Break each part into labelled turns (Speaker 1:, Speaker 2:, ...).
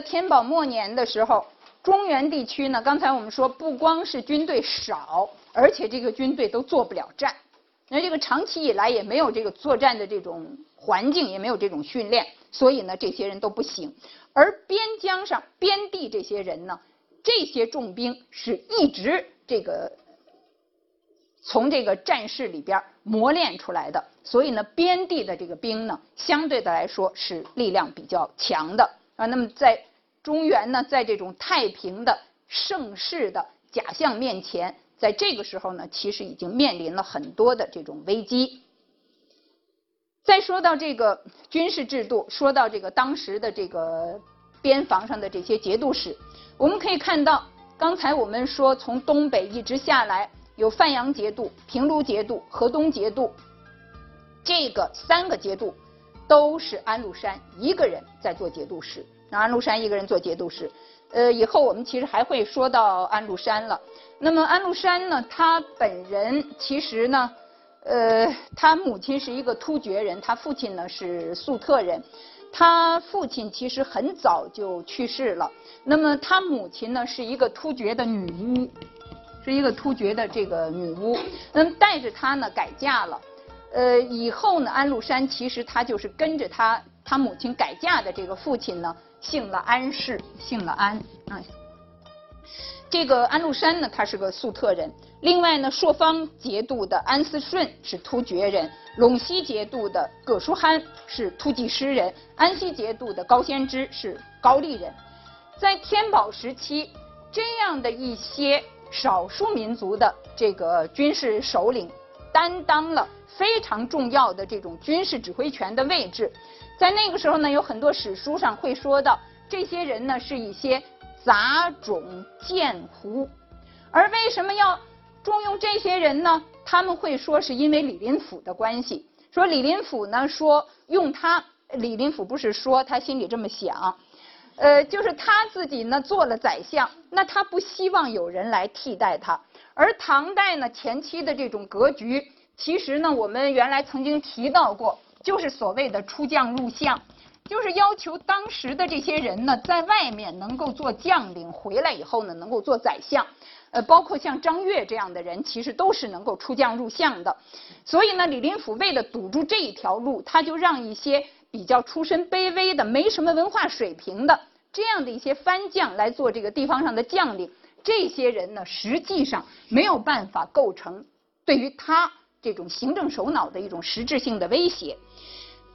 Speaker 1: 天宝末年的时候，中原地区呢，刚才我们说不光是军队少，而且这个军队都做不了战。那这个长期以来也没有这个作战的这种环境，也没有这种训练，所以呢，这些人都不行。而边疆上边地这些人呢，这些重兵是一直这个从这个战事里边磨练出来的，所以呢，边地的这个兵呢，相对的来说是力量比较强的啊。那么在中原呢，在这种太平的盛世的假象面前。在这个时候呢，其实已经面临了很多的这种危机。再说到这个军事制度，说到这个当时的这个边防上的这些节度使，我们可以看到，刚才我们说从东北一直下来，有范阳节度、平卢节度、河东节度，这个三个节度都是安禄山一个人在做节度使，那安禄山一个人做节度使。呃，以后我们其实还会说到安禄山了。那么安禄山呢，他本人其实呢，呃，他母亲是一个突厥人，他父亲呢是粟特人。他父亲其实很早就去世了。那么他母亲呢是一个突厥的女巫，是一个突厥的这个女巫。那么带着他呢改嫁了。呃，以后呢，安禄山其实他就是跟着他他母亲改嫁的这个父亲呢。姓了安氏，姓了安啊。这个安禄山呢，他是个粟特人。另外呢，朔方节度的安思顺是突厥人，陇西节度的葛舒翰是突厥诗人，安西节度的高仙芝是高丽人。在天宝时期，这样的一些少数民族的这个军事首领，担当了非常重要的这种军事指挥权的位置。在那个时候呢，有很多史书上会说到，这些人呢是一些杂种贱胡，而为什么要重用这些人呢？他们会说是因为李林甫的关系，说李林甫呢说用他，李林甫不是说他心里这么想，呃，就是他自己呢做了宰相，那他不希望有人来替代他，而唐代呢前期的这种格局，其实呢我们原来曾经提到过。就是所谓的出将入相，就是要求当时的这些人呢，在外面能够做将领，回来以后呢，能够做宰相。呃，包括像张悦这样的人，其实都是能够出将入相的。所以呢，李林甫为了堵住这一条路，他就让一些比较出身卑微的、没什么文化水平的这样的一些番将来做这个地方上的将领。这些人呢，实际上没有办法构成对于他。这种行政首脑的一种实质性的威胁，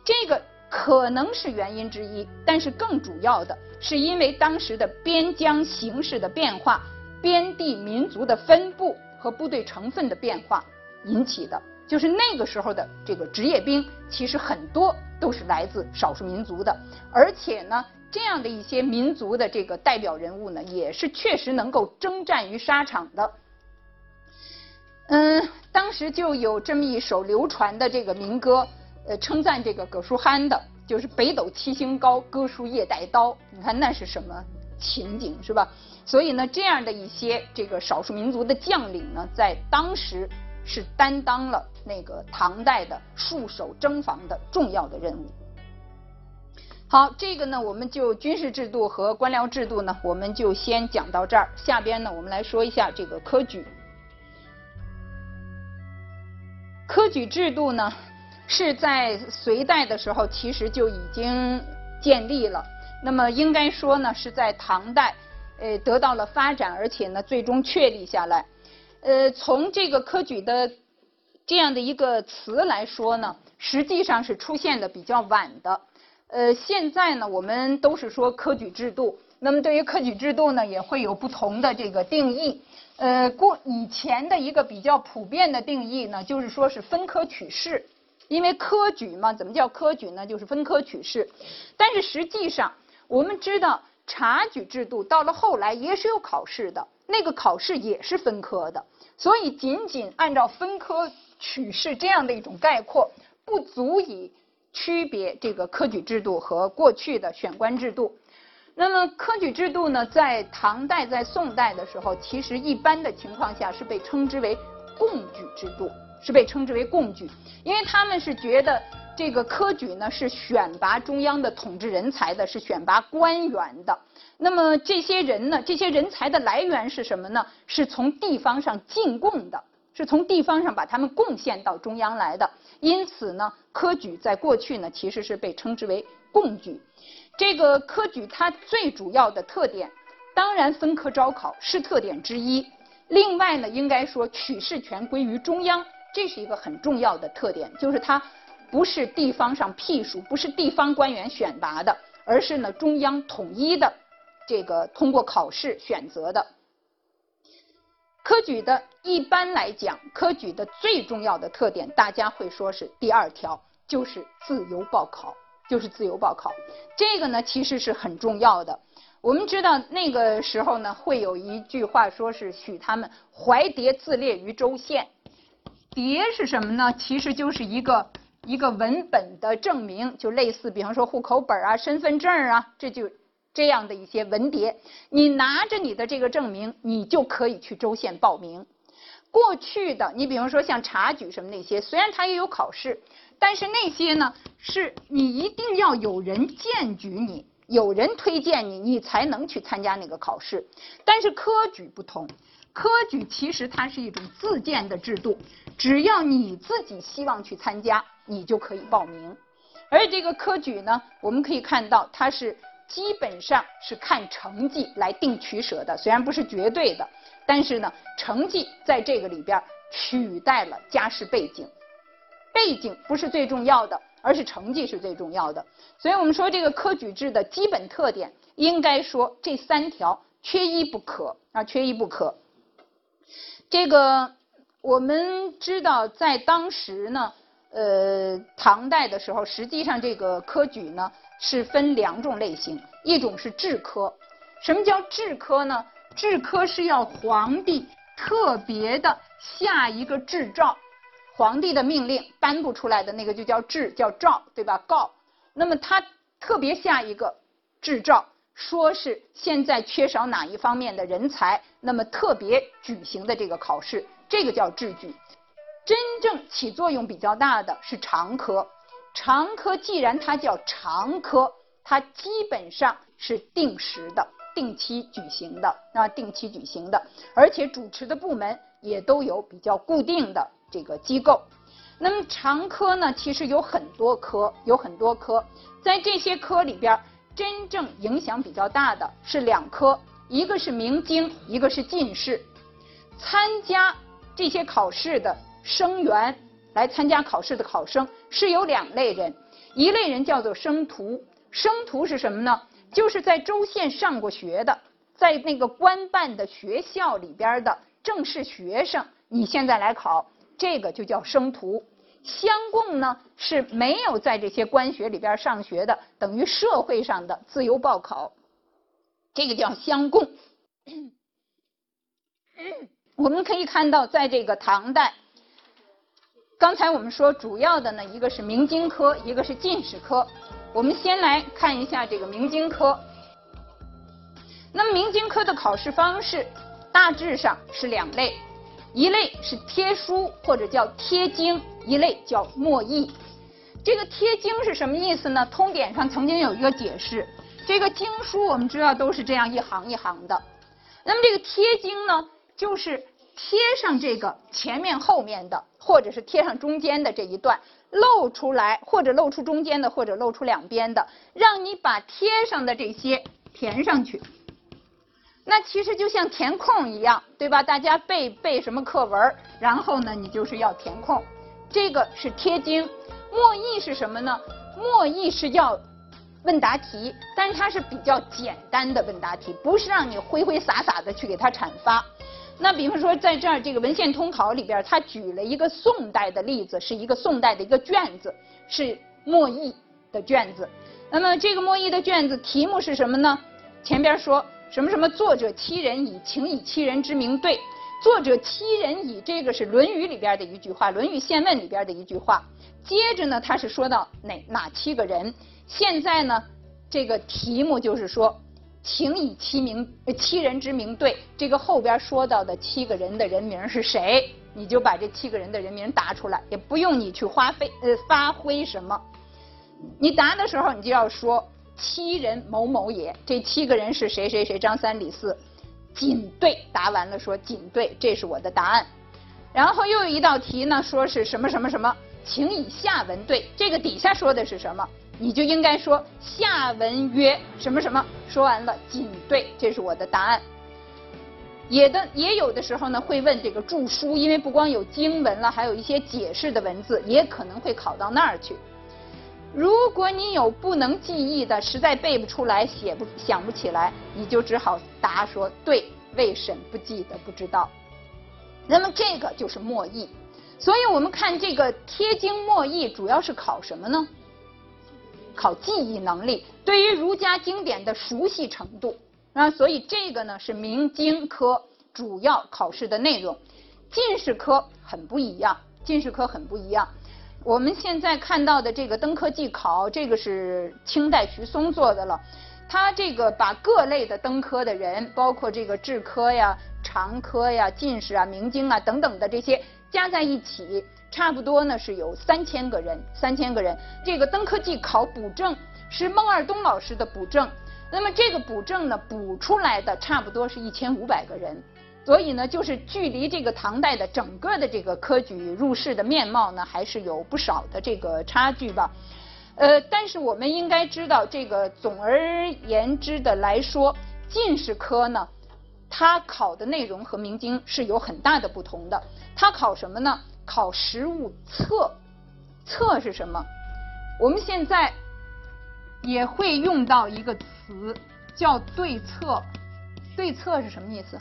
Speaker 1: 这个可能是原因之一，但是更主要的是因为当时的边疆形势的变化、边地民族的分布和部队成分的变化引起的。就是那个时候的这个职业兵，其实很多都是来自少数民族的，而且呢，这样的一些民族的这个代表人物呢，也是确实能够征战于沙场的。嗯，当时就有这么一首流传的这个民歌，呃，称赞这个葛舒翰的，就是北斗七星高，哥舒夜带刀。你看那是什么情景，是吧？所以呢，这样的一些这个少数民族的将领呢，在当时是担当了那个唐代的戍守征防的重要的任务。好，这个呢，我们就军事制度和官僚制度呢，我们就先讲到这儿。下边呢，我们来说一下这个科举。科举制度呢，是在隋代的时候其实就已经建立了。那么应该说呢，是在唐代，呃，得到了发展，而且呢，最终确立下来。呃，从这个科举的这样的一个词来说呢，实际上是出现的比较晚的。呃，现在呢，我们都是说科举制度。那么对于科举制度呢，也会有不同的这个定义。呃，过以前的一个比较普遍的定义呢，就是说是分科取士，因为科举嘛，怎么叫科举呢？就是分科取士。但是实际上，我们知道察举制度到了后来也是有考试的，那个考试也是分科的。所以仅仅按照分科取士这样的一种概括，不足以区别这个科举制度和过去的选官制度。那么科举制度呢，在唐代、在宋代的时候，其实一般的情况下是被称之为贡举制度。是被称之为贡举，因为他们是觉得这个科举呢是选拔中央的统治人才的，是选拔官员的。那么这些人呢，这些人才的来源是什么呢？是从地方上进贡的，是从地方上把他们贡献到中央来的。因此呢，科举在过去呢其实是被称之为贡举。这个科举它最主要的特点，当然分科招考是特点之一。另外呢，应该说取士权归于中央。这是一个很重要的特点，就是它不是地方上辟属，不是地方官员选拔的，而是呢中央统一的这个通过考试选择的。科举的一般来讲，科举的最重要的特点，大家会说是第二条，就是自由报考，就是自由报考。这个呢其实是很重要的。我们知道那个时候呢，会有一句话说是许他们怀牒自列于州县。牒是什么呢？其实就是一个一个文本的证明，就类似，比方说户口本啊、身份证啊，这就这样的一些文牒。你拿着你的这个证明，你就可以去州县报名。过去的，你比方说像察举什么那些，虽然它也有考试，但是那些呢，是你一定要有人荐举你，有人推荐你，你才能去参加那个考试。但是科举不同。科举其实它是一种自荐的制度，只要你自己希望去参加，你就可以报名。而这个科举呢，我们可以看到它是基本上是看成绩来定取舍的，虽然不是绝对的，但是呢，成绩在这个里边取代了家世背景，背景不是最重要的，而是成绩是最重要的。所以我们说这个科举制的基本特点，应该说这三条缺一不可啊，缺一不可。这个我们知道，在当时呢，呃，唐代的时候，实际上这个科举呢是分两种类型，一种是制科。什么叫制科呢？制科是要皇帝特别的下一个制诏，皇帝的命令颁布出来的那个就叫制，叫诏，对吧？告。那么他特别下一个制诏。说是现在缺少哪一方面的人才，那么特别举行的这个考试，这个叫制举。真正起作用比较大的是常科。常科既然它叫常科，它基本上是定时的、定期举行的啊，定期举行的，而且主持的部门也都有比较固定的这个机构。那么常科呢，其实有很多科，有很多科，在这些科里边。真正影响比较大的是两科，一个是明经，一个是进士。参加这些考试的生员，来参加考试的考生是有两类人，一类人叫做生徒。生徒是什么呢？就是在州县上过学的，在那个官办的学校里边的正式学生，你现在来考，这个就叫生徒。乡贡呢是没有在这些官学里边上学的，等于社会上的自由报考，这个叫乡贡。我们可以看到，在这个唐代，刚才我们说主要的呢，一个是明经科，一个是进士科。我们先来看一下这个明经科。那么明经科的考试方式大致上是两类。一类是贴书或者叫贴经，一类叫墨译。这个贴经是什么意思呢？通典上曾经有一个解释。这个经书我们知道都是这样一行一行的，那么这个贴经呢，就是贴上这个前面后面的，或者是贴上中间的这一段，露出来或者露出中间的，或者露出两边的，让你把贴上的这些填上去。那其实就像填空一样，对吧？大家背背什么课文，然后呢，你就是要填空。这个是贴经，默译是什么呢？默译是要问答题，但是它是比较简单的问答题，不是让你挥挥洒洒的去给它阐发。那比方说，在这儿这个文献通考里边，他举了一个宋代的例子，是一个宋代的一个卷子，是默译的卷子。那么这个默译的卷子题目是什么呢？前边说。什么什么作者欺人以，请以欺人之名对。作者欺人以，这个是《论语》里边的一句话，《论语宪问》里边的一句话。接着呢，他是说到哪哪七个人？现在呢，这个题目就是说，请以七名七人之名对。这个后边说到的七个人的人名是谁？你就把这七个人的人名答出来，也不用你去花费呃发挥什么。你答的时候，你就要说七人某某也，这七个人是谁谁谁张三李四，仅对。答完了说仅对，这是我的答案。然后又有一道题呢，说是什么什么什么，请以下文对。这个底下说的是什么，你就应该说下文曰什么什么。说完了仅对，这是我的答案。也的也有的时候呢，会问这个注疏，因为不光有经文了，还有一些解释的文字，也可能会考到那儿去。如果你有不能记忆的，实在背不出来、写不想不起来，你就只好答说对，未审不记得，不知道。那么这个就是默译。所以我们看这个贴经默译，主要是考什么呢？考记忆能力，对于儒家经典的熟悉程度。啊，所以这个呢是明经科主要考试的内容，进士科很不一样，进士科很不一样。我们现在看到的这个登科记考，这个是清代徐松做的了，他这个把各类的登科的人，包括这个制科呀、常科呀、进士啊、明经啊等等的这些加在一起，差不多呢是有三千个人，三千个人。这个登科记考补正是孟二冬老师的补正。那么这个补正呢，补出来的差不多是一千五百个人，所以呢，就是距离这个唐代的整个的这个科举入仕的面貌呢，还是有不少的这个差距吧。呃，但是我们应该知道，这个总而言之的来说，进士科呢，它考的内容和明经是有很大的不同的。它考什么呢？考实物测。测是什么？我们现在也会用到一个。词叫对策，对策是什么意思？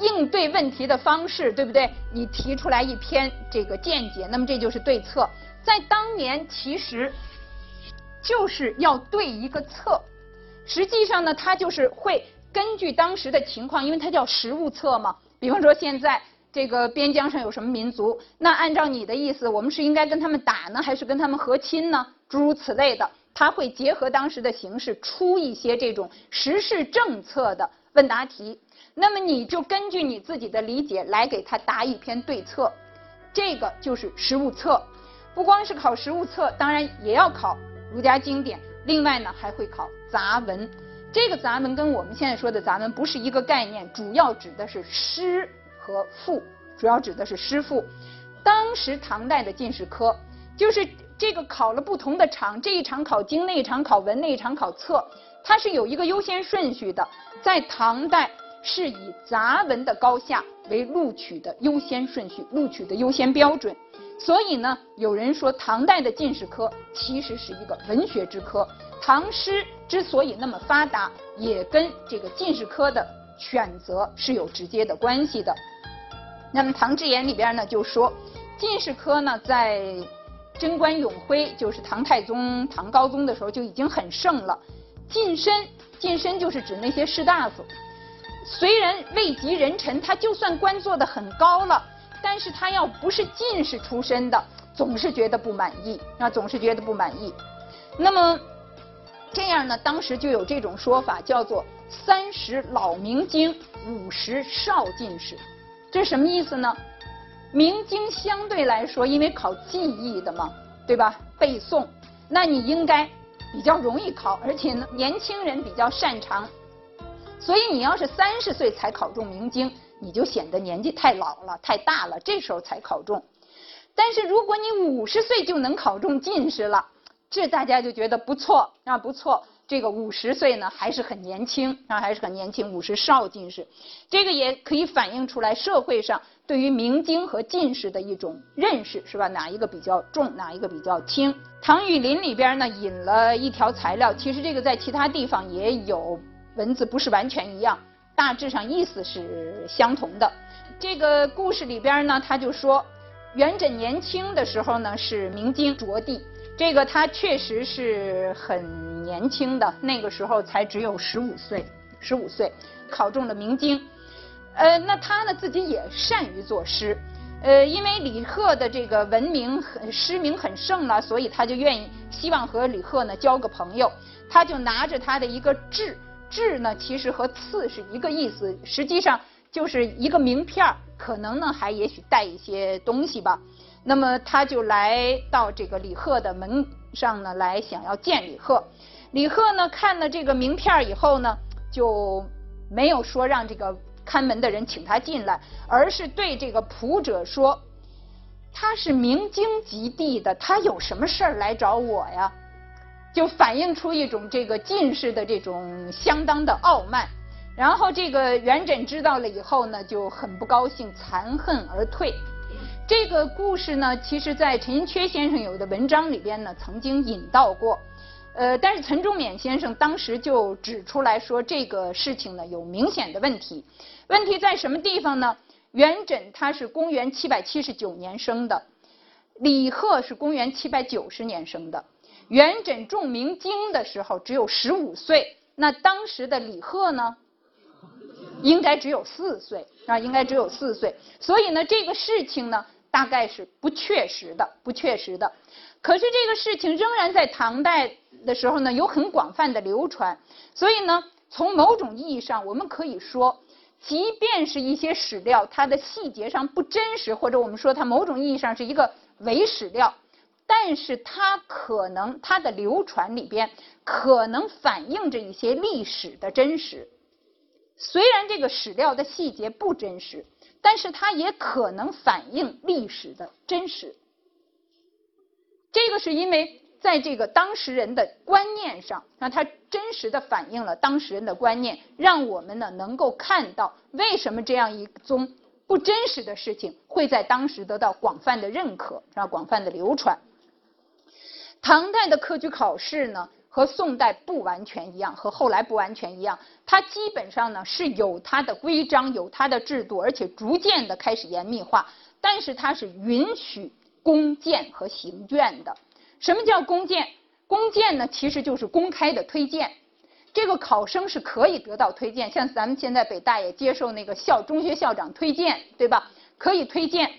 Speaker 1: 应对问题的方式，对不对？你提出来一篇这个见解，那么这就是对策。在当年，其实就是要对一个策。实际上呢，它就是会根据当时的情况，因为它叫实物策嘛。比方说，现在这个边疆上有什么民族，那按照你的意思，我们是应该跟他们打呢，还是跟他们和亲呢？诸如此类的。他会结合当时的形势出一些这种时事政策的问答题，那么你就根据你自己的理解来给他答一篇对策，这个就是实物策。不光是考实物策，当然也要考儒家经典。另外呢，还会考杂文。这个杂文跟我们现在说的杂文不是一个概念，主要指的是诗和赋，主要指的是诗赋。当时唐代的进士科就是。这个考了不同的场，这一场考经，那一场考文，那一场考策，它是有一个优先顺序的。在唐代是以杂文的高下为录取的优先顺序，录取的优先标准。所以呢，有人说唐代的进士科其实是一个文学之科。唐诗之所以那么发达，也跟这个进士科的选择是有直接的关系的。那么《唐志言》里边呢就说，进士科呢在贞观永徽就是唐太宗、唐高宗的时候就已经很盛了。近身，近身就是指那些士大夫，虽然位极人臣，他就算官做的很高了，但是他要不是进士出身的，总是觉得不满意，啊，总是觉得不满意。那么这样呢，当时就有这种说法，叫做三十老明经，五十少进士，这是什么意思呢？明经相对来说，因为考记忆的嘛，对吧？背诵，那你应该比较容易考，而且呢，年轻人比较擅长。所以你要是三十岁才考中明经，你就显得年纪太老了、太大了，这时候才考中。但是如果你五十岁就能考中进士了，这大家就觉得不错啊，不错。这个五十岁呢还是很年轻啊，还是很年轻。五十少进士，这个也可以反映出来社会上对于明经和进士的一种认识，是吧？哪一个比较重，哪一个比较轻？唐雨林里边呢引了一条材料，其实这个在其他地方也有文字，不是完全一样，大致上意思是相同的。这个故事里边呢，他就说，元稹年轻的时候呢是明经着地。这个他确实是很年轻的，那个时候才只有十五岁，十五岁考中了明经。呃，那他呢自己也善于作诗，呃，因为李贺的这个文名很诗名很盛了，所以他就愿意希望和李贺呢交个朋友。他就拿着他的一个志，志呢其实和刺是一个意思，实际上就是一个名片可能呢还也许带一些东西吧。那么他就来到这个李贺的门上呢，来想要见李贺。李贺呢看了这个名片以后呢，就没有说让这个看门的人请他进来，而是对这个仆者说：“他是明经及第的，他有什么事儿来找我呀？”就反映出一种这个进士的这种相当的傲慢。然后这个元稹知道了以后呢，就很不高兴，残恨而退。这个故事呢，其实在陈寅恪先生有的文章里边呢，曾经引到过。呃，但是陈仲勉先生当时就指出来说，这个事情呢有明显的问题。问题在什么地方呢？元稹他是公元七百七十九年生的，李贺是公元七百九十年生的。元稹中明经的时候只有十五岁，那当时的李贺呢，应该只有四岁啊，应该只有四岁。所以呢，这个事情呢，大概是不确实的，不确实的。可是这个事情仍然在唐代的时候呢，有很广泛的流传。所以呢，从某种意义上，我们可以说，即便是一些史料，它的细节上不真实，或者我们说它某种意义上是一个伪史料，但是它可能它的流传里边可能反映着一些历史的真实。虽然这个史料的细节不真实，但是它也可能反映历史的真实。这个是因为在这个当事人的观念上，那它真实的反映了当事人的观念，让我们呢能够看到为什么这样一宗不真实的事情会在当时得到广泛的认可，让广泛的流传。唐代的科举考试呢和宋代不完全一样，和后来不完全一样，它基本上呢是有它的规章，有它的制度，而且逐渐的开始严密化，但是它是允许。公荐和行卷的，什么叫公荐？公荐呢，其实就是公开的推荐。这个考生是可以得到推荐，像咱们现在北大也接受那个校中学校长推荐，对吧？可以推荐。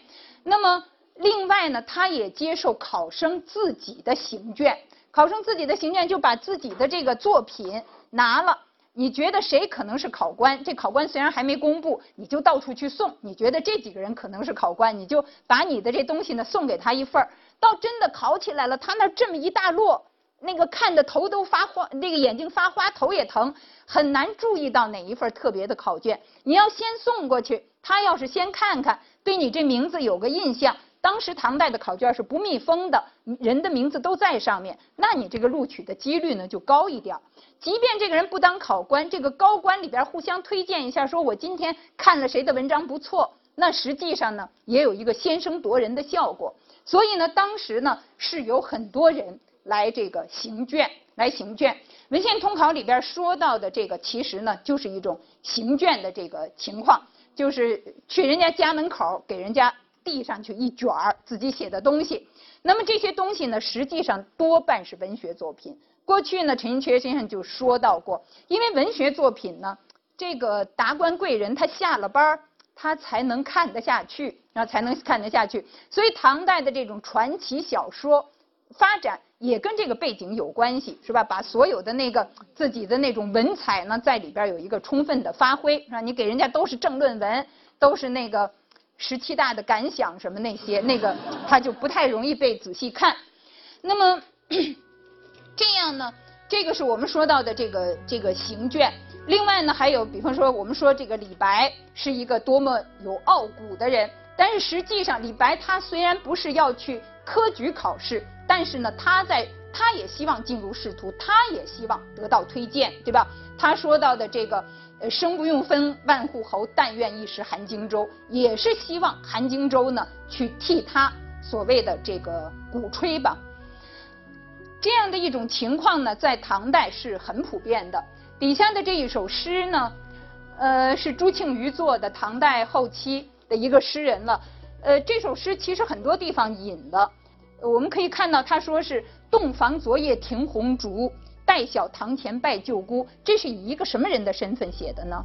Speaker 1: 那么另外呢，他也接受考生自己的行卷。考生自己的行卷就把自己的这个作品拿了。你觉得谁可能是考官？这考官虽然还没公布，你就到处去送。你觉得这几个人可能是考官，你就把你的这东西呢送给他一份儿。到真的考起来了，他那这么一大摞，那个看的头都发花，那个眼睛发花，头也疼，很难注意到哪一份特别的考卷。你要先送过去，他要是先看看，对你这名字有个印象。当时唐代的考卷是不密封的，人的名字都在上面，那你这个录取的几率呢就高一点。即便这个人不当考官，这个高官里边互相推荐一下，说我今天看了谁的文章不错，那实际上呢也有一个先声夺人的效果。所以呢，当时呢是有很多人来这个行卷，来行卷。文献通考里边说到的这个，其实呢就是一种行卷的这个情况，就是去人家家门口给人家递上去一卷儿自己写的东西。那么这些东西呢，实际上多半是文学作品。过去呢，陈寅恪先生就说到过，因为文学作品呢，这个达官贵人他下了班儿，他才能看得下去，然后才能看得下去。所以唐代的这种传奇小说发展也跟这个背景有关系，是吧？把所有的那个自己的那种文采呢，在里边有一个充分的发挥，是吧？你给人家都是政论文，都是那个十七大的感想什么那些，那个他就不太容易被仔细看。那么。这样呢，这个是我们说到的这个这个行卷。另外呢，还有比方说，我们说这个李白是一个多么有傲骨的人，但是实际上李白他虽然不是要去科举考试，但是呢，他在他也希望进入仕途，他也希望得到推荐，对吧？他说到的这个呃，生不用分万户侯，但愿一时韩荆州，也是希望韩荆州呢去替他所谓的这个鼓吹吧。这样的一种情况呢，在唐代是很普遍的。底下的这一首诗呢，呃，是朱庆余作的，唐代后期的一个诗人了。呃，这首诗其实很多地方引的，我们可以看到他说是“洞房昨夜停红烛，待晓堂前拜舅姑”，这是以一个什么人的身份写的呢？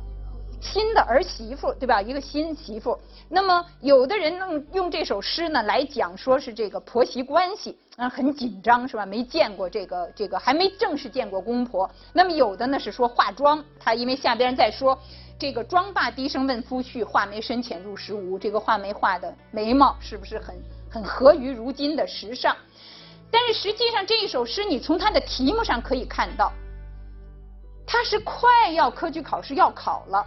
Speaker 1: 新的儿媳妇，对吧？一个新媳妇。那么有的人用用这首诗呢来讲，说是这个婆媳关系啊很紧张，是吧？没见过这个这个，还没正式见过公婆。那么有的呢是说化妆，他因为下边在说这个妆罢低声问夫婿，画眉深浅入时无。这个画眉画的眉毛是不是很很合于如今的时尚？但是实际上这一首诗，你从它的题目上可以看到，它是快要科举考试要考了，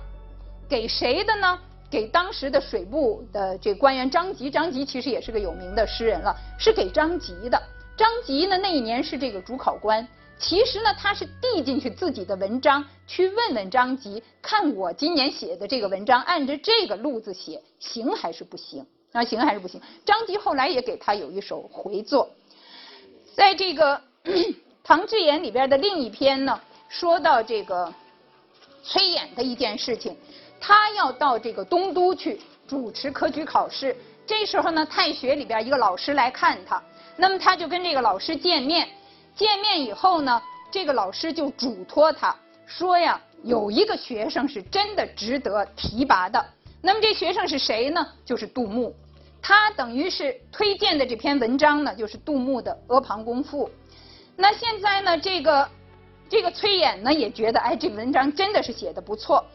Speaker 1: 给谁的呢？给当时的水部的这官员张籍，张籍其实也是个有名的诗人了，是给张籍的。张籍呢那一年是这个主考官，其实呢他是递进去自己的文章，去问问张籍，看我今年写的这个文章，按着这个路子写行还是不行？啊，行还是不行？张籍后来也给他有一首回作，在这个 唐志言里边的另一篇呢，说到这个崔琰的一件事情。他要到这个东都去主持科举考试，这时候呢，太学里边一个老师来看他，那么他就跟这个老师见面，见面以后呢，这个老师就嘱托他说呀，有一个学生是真的值得提拔的，那么这学生是谁呢？就是杜牧，他等于是推荐的这篇文章呢，就是杜牧的《阿房宫赋》。那现在呢，这个这个崔琰呢也觉得，哎，这文章真的是写的不错。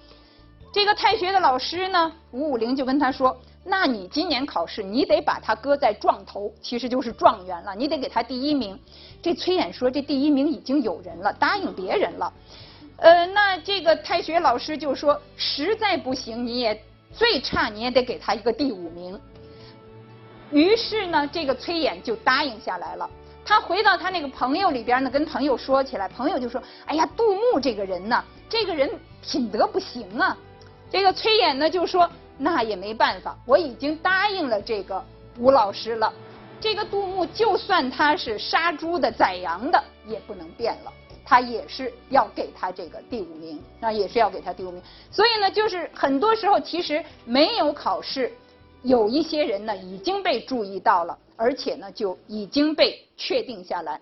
Speaker 1: 这个太学的老师呢，吴武陵就跟他说：“那你今年考试，你得把他搁在状头，其实就是状元了，你得给他第一名。”这崔琰说：“这第一名已经有人了，答应别人了。”呃，那这个太学老师就说：“实在不行，你也最差你也得给他一个第五名。”于是呢，这个崔琰就答应下来了。他回到他那个朋友里边呢，跟朋友说起来，朋友就说：“哎呀，杜牧这个人呢，这个人品德不行啊。”这个崔琰呢就说：“那也没办法，我已经答应了这个吴老师了。这个杜牧就算他是杀猪的宰羊的，也不能变了，他也是要给他这个第五名，啊，也是要给他第五名。所以呢，就是很多时候其实没有考试，有一些人呢已经被注意到了，而且呢就已经被确定下来。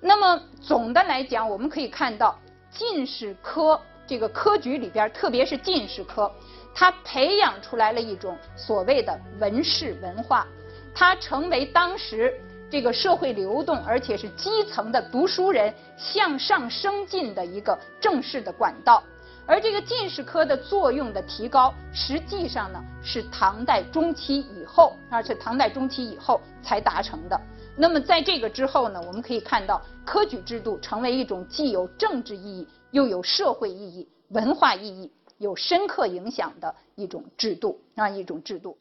Speaker 1: 那么总的来讲，我们可以看到进士科。”这个科举里边，特别是进士科，它培养出来了一种所谓的文士文化，它成为当时这个社会流动，而且是基层的读书人向上升进的一个正式的管道。而这个进士科的作用的提高，实际上呢是唐代中期以后，而且唐代中期以后才达成的。那么在这个之后呢，我们可以看到科举制度成为一种既有政治意义。又有社会意义、文化意义、有深刻影响的一种制度啊，一种制度。